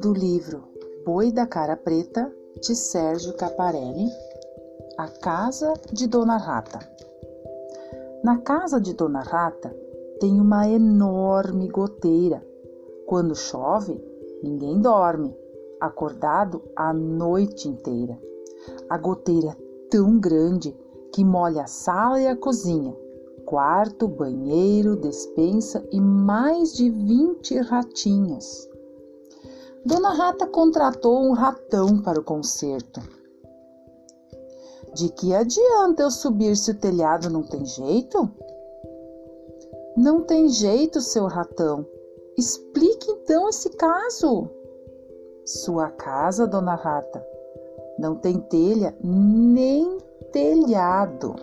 Do livro Boi da Cara Preta, de Sérgio Caparelli, A Casa de Dona Rata. Na casa de Dona Rata tem uma enorme goteira. Quando chove, ninguém dorme, acordado a noite inteira. A goteira é tão grande que molha a sala e a cozinha, quarto, banheiro, despensa e mais de 20 ratinhas. Dona Rata contratou um ratão para o concerto. De que adianta eu subir se o telhado não tem jeito? Não tem jeito, seu ratão. Explique então esse caso. Sua casa, dona Rata, não tem telha nem telhado.